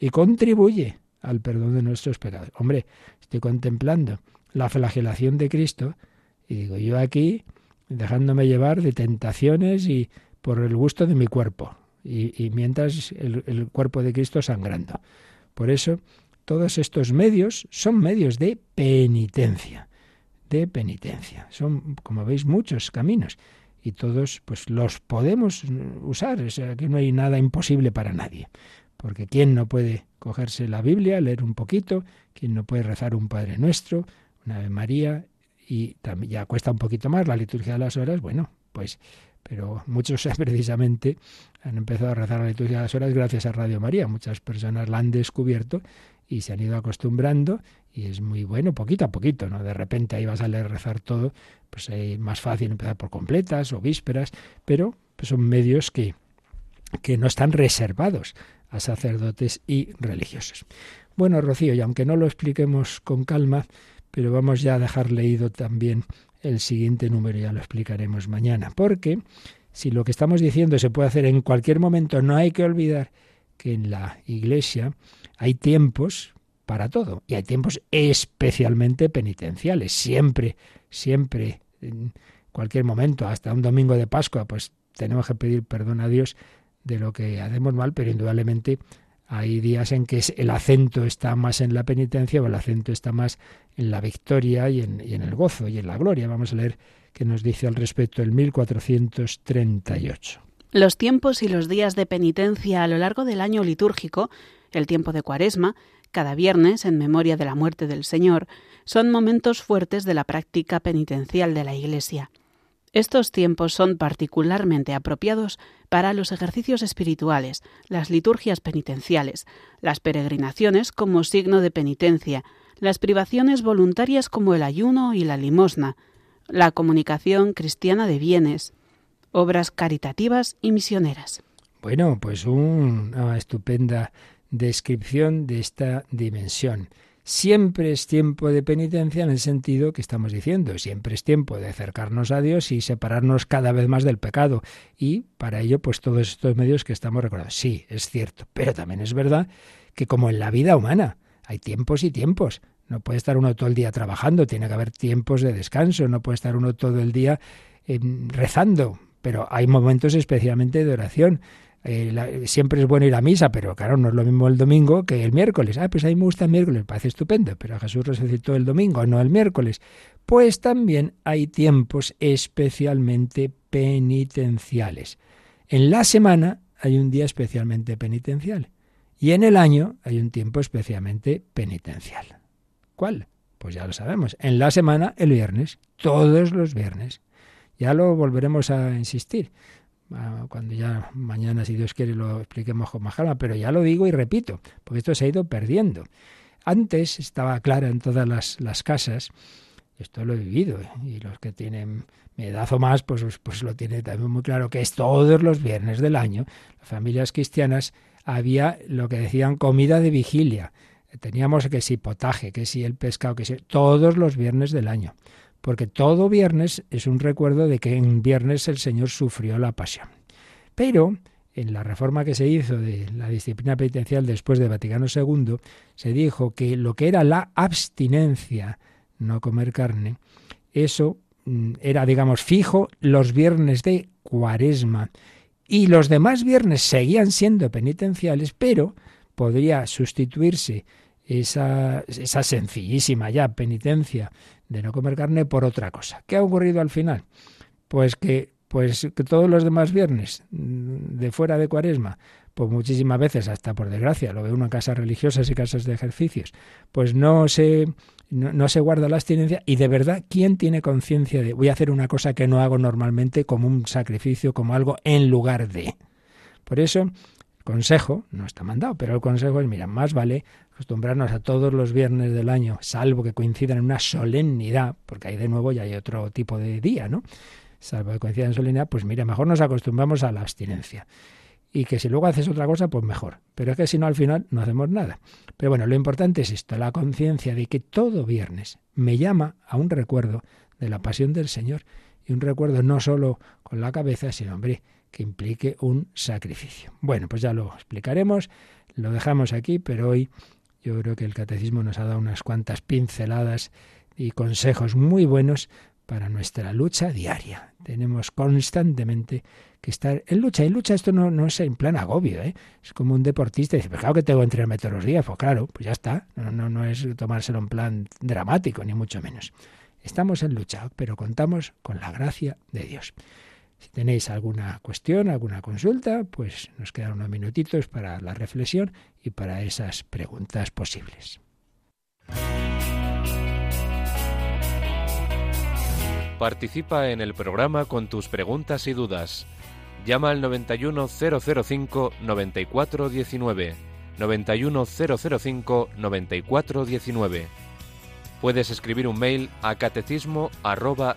y contribuye al perdón de nuestros pecados. Hombre, estoy contemplando la flagelación de Cristo. Y digo, yo aquí dejándome llevar de tentaciones y por el gusto de mi cuerpo. Y, mientras el, cuerpo de Cristo sangrando. Por eso, todos estos medios son medios de penitencia. De penitencia. Son, como veis, muchos caminos. Y todos, pues, los podemos usar. O sea, que no hay nada imposible para nadie. Porque ¿quién no puede cogerse la Biblia, leer un poquito? ¿Quién no puede rezar un Padre Nuestro? Ave María, y también ya cuesta un poquito más la liturgia de las horas, bueno, pues pero muchos precisamente han empezado a rezar la liturgia de las horas gracias a Radio María. Muchas personas la han descubierto y se han ido acostumbrando y es muy bueno poquito a poquito, ¿no? De repente ahí vas a leer rezar todo, pues es más fácil empezar por completas o vísperas, pero pues son medios que, que no están reservados a sacerdotes y religiosos. Bueno, Rocío, y aunque no lo expliquemos con calma, pero vamos ya a dejar leído también el siguiente número, ya lo explicaremos mañana, porque si lo que estamos diciendo se puede hacer en cualquier momento, no hay que olvidar que en la Iglesia hay tiempos para todo y hay tiempos especialmente penitenciales. Siempre, siempre, en cualquier momento, hasta un domingo de Pascua, pues tenemos que pedir perdón a Dios de lo que hacemos mal, pero indudablemente hay días en que el acento está más en la penitencia o el acento está más en la victoria y en, el gozo y en la gloria. Vamos a leer qué nos dice al respecto el 1438. Los tiempos y los días de penitencia a lo largo del año litúrgico, el tiempo de Cuaresma, cada viernes en memoria de la muerte del Señor, son momentos fuertes de la práctica penitencial de la Iglesia. Estos tiempos son particularmente apropiados para los ejercicios espirituales, las liturgias penitenciales, las peregrinaciones como signo de penitencia, las privaciones voluntarias como el ayuno y la limosna, la comunicación cristiana de bienes, obras caritativas y misioneras. Bueno, pues una estupenda descripción de esta dimensión. Siempre es tiempo de penitencia en el sentido que estamos diciendo, siempre es tiempo de acercarnos a Dios y separarnos cada vez más del pecado. Y para ello, pues todos estos medios que estamos recordando. Sí, es cierto, pero también es verdad que como en la vida humana, hay tiempos y tiempos. No puede estar uno todo el día trabajando, tiene que haber tiempos de descanso, no puede estar uno todo el día eh, rezando, pero hay momentos especialmente de oración. Eh, siempre es bueno ir a misa, pero claro, no es lo mismo el domingo que el miércoles. Ah, pues a mí me gusta el miércoles, parece estupendo, pero Jesús resucitó el domingo, no el miércoles. Pues también hay tiempos especialmente penitenciales. En la semana hay un día especialmente penitencial y en el año hay un tiempo especialmente penitencial. ¿Cuál? Pues ya lo sabemos. En la semana, el viernes, todos los viernes. Ya lo volveremos a insistir cuando ya mañana, si Dios quiere, lo expliquemos con más calma, pero ya lo digo y repito, porque esto se ha ido perdiendo. Antes estaba clara en todas las, las casas, esto lo he vivido, y los que tienen mi edad o más, pues, pues lo tienen también muy claro, que es todos los viernes del año, las familias cristianas había lo que decían comida de vigilia. Teníamos que si potaje, que si el pescado, que si todos los viernes del año porque todo viernes es un recuerdo de que en viernes el Señor sufrió la pasión. Pero en la reforma que se hizo de la disciplina penitencial después de Vaticano II, se dijo que lo que era la abstinencia, no comer carne, eso mm, era, digamos, fijo los viernes de cuaresma. Y los demás viernes seguían siendo penitenciales, pero podría sustituirse esa, esa sencillísima ya penitencia de no comer carne por otra cosa. ¿Qué ha ocurrido al final? Pues que, pues que todos los demás viernes mm, de fuera de cuaresma, pues muchísimas veces, hasta por desgracia, lo ve uno en casas religiosas y casas de ejercicios, pues no se, no, se guarda la abstinencia y de verdad, ¿quién tiene conciencia de voy a hacer una cosa que no hago normalmente como un sacrificio, como algo en lugar de? Por eso, consejo, no está mandado, pero el consejo es, mira, más vale acostumbrarnos a todos los viernes del año, salvo que coincidan en una solemnidad, porque ahí de nuevo ya hay otro tipo de día, ¿no? Salvo que coincidan en solemnidad, pues mira, mejor nos acostumbramos a la abstinencia. Y que si luego haces otra cosa, pues mejor. Pero es que si no, al final no hacemos nada. Pero bueno, lo importante es esto, la conciencia de que todo viernes me llama a un recuerdo de la pasión del Señor. Y un recuerdo no solo con la cabeza, sino, hombre, que implique un sacrificio. Bueno, pues ya lo explicaremos, lo dejamos aquí, pero hoy yo creo que el catecismo nos ha dado unas cuantas pinceladas y consejos muy buenos para nuestra lucha diaria. Tenemos constantemente que estar en lucha. Y lucha esto no, no es en plan agobio, ¿eh? es como un deportista dice, pues claro que tengo que entrenarme todos los días, pues claro, pues ya está, no, no, no es tomárselo en plan dramático, ni mucho menos. Estamos en lucha, pero contamos con la gracia de Dios. Si tenéis alguna cuestión, alguna consulta, pues nos quedan unos minutitos para la reflexión y para esas preguntas posibles. Participa en el programa con tus preguntas y dudas. Llama al 91005 9419. 91005 9419. Puedes escribir un mail a catecismo arroba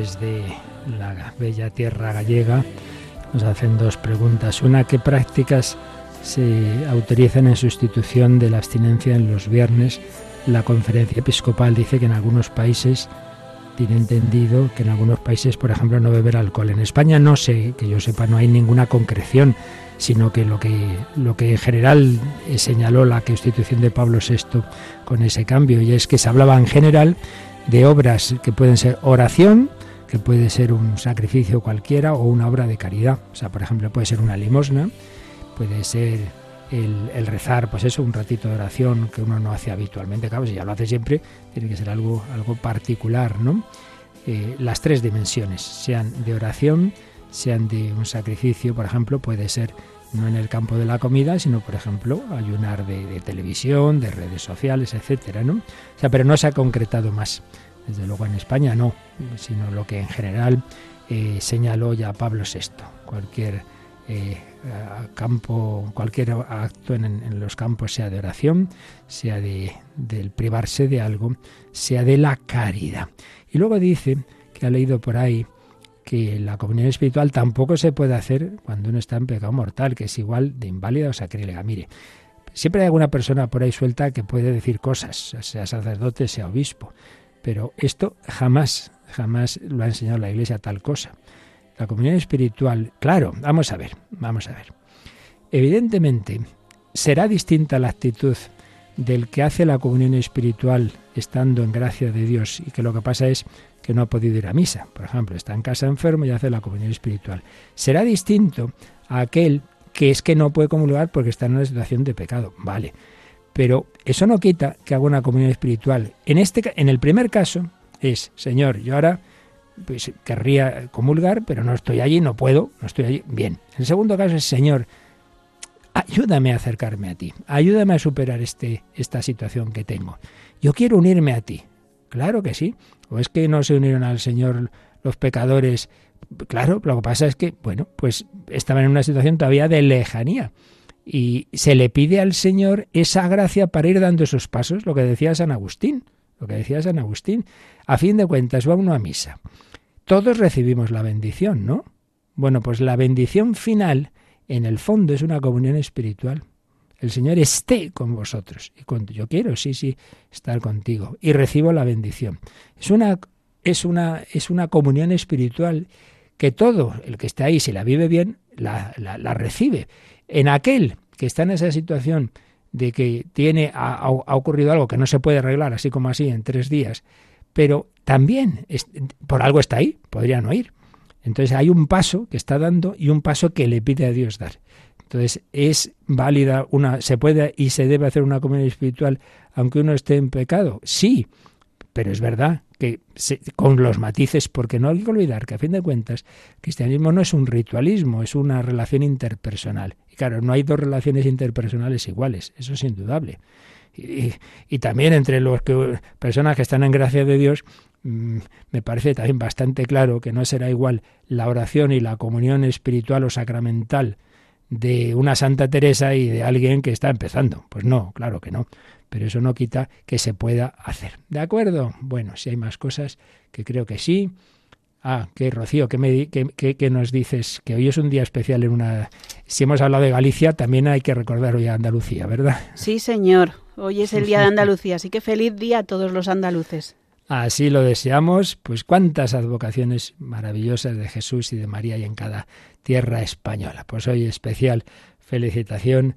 desde la bella tierra gallega nos hacen dos preguntas. Una, ¿qué prácticas se autorizan en sustitución de la abstinencia en los viernes? La conferencia episcopal dice que en algunos países tiene entendido que en algunos países, por ejemplo, no beber alcohol. En España no sé, que yo sepa, no hay ninguna concreción, sino que lo que, lo que en general señaló la Constitución de Pablo VI con ese cambio, y es que se hablaba en general de obras que pueden ser oración, que puede ser un sacrificio cualquiera o una obra de caridad. O sea, por ejemplo, puede ser una limosna, puede ser el, rezar, pues eso, un ratito de oración que uno no hace habitualmente. Claro, si ya lo hace siempre, tiene que ser algo, algo particular, ¿no? Eh, las tres dimensiones, sean de oración, sean de un sacrificio, por ejemplo, puede ser no en el campo de la comida, sino, por ejemplo, ayunar de, televisión, de redes sociales, etcétera, ¿no? O sea, pero no se ha concretado más. Desde luego en España no, sino lo que en general eh, señaló ya Pablo VI. Cualquier eh, campo, cualquier acto en, los campos, sea de oración, sea de, del privarse de algo, sea de la caridad. Y luego dice que ha leído por ahí que la comunión espiritual tampoco se puede hacer cuando uno está en pecado mortal, que es igual de inválida o sacrílega. Mire, siempre hay alguna persona por ahí suelta que puede decir cosas, sea sacerdote, sea obispo, pero esto jamás, jamás lo ha enseñado la Iglesia tal cosa. La comunión espiritual, claro, vamos a ver, vamos a ver. Evidentemente, será distinta la actitud del que hace la comunión espiritual estando en gracia de Dios y que lo que pasa es que no ha podido ir a misa, por ejemplo, está en casa enfermo y hace la comunión espiritual. Será distinto a aquel que es que no puede comulgar porque está en una situación de pecado, vale. Pero eso no quita que haga una comunión espiritual. En este en el primer caso, es, Señor, yo ahora pues querría comulgar, pero no estoy allí, no puedo, no estoy allí. Bien. El segundo caso es, Señor, ayúdame a acercarme a ti, ayúdame a superar este, esta situación que tengo. Yo quiero unirme a ti. Claro que sí. ¿O es que no se unieron al Señor los pecadores? Claro, lo que pasa es que, bueno, pues estaban en una situación todavía de lejanía. Y se le pide al Señor esa gracia para ir dando esos pasos, lo que decía San Agustín, lo que decía San Agustín. A fin de cuentas, va uno a misa. Todos recibimos la bendición, ¿no? Bueno, pues la bendición final, en el fondo, es una comunión espiritual. El Señor esté con vosotros. Y cuando yo quiero, sí, sí, estar contigo. Y recibo la bendición. Es una, es una, es una comunión espiritual que todo el que está ahí, si la vive bien, la, la, recibe. En aquel que está en esa situación de que tiene, ha, ha, ocurrido algo que no se puede arreglar así como así en tres días, pero también por algo está ahí, podría no ir. Entonces hay un paso que está dando y un paso que le pide a Dios dar. Entonces, ¿es válida una, se puede y se debe hacer una comunión espiritual aunque uno esté en pecado? Sí, pero es verdad que con los matices, porque no hay que olvidar que a fin de cuentas, el cristianismo no es un ritualismo, es una relación interpersonal. Y claro, no hay dos relaciones interpersonales iguales, eso es indudable. Y, también entre que, personas que están en gracia de Dios, mm, me parece también bastante claro que no será igual la oración y la comunión espiritual o sacramental de una Santa Teresa y de alguien que está empezando. Pues no, claro que no. Pero eso no quita que se pueda hacer. ¿De acuerdo? Bueno, si hay más cosas, que creo que sí. Ah, que Rocío, ¿qué, me, que, nos dices? Que hoy es un día especial en una... Si hemos hablado de Galicia, también hay que recordar hoy a Andalucía, ¿verdad? Sí, señor. Hoy es el día de Andalucía, así que feliz día a todos los andaluces. Así lo deseamos, pues cuántas advocaciones maravillosas de Jesús y de María hay en cada tierra española. Pues hoy especial felicitación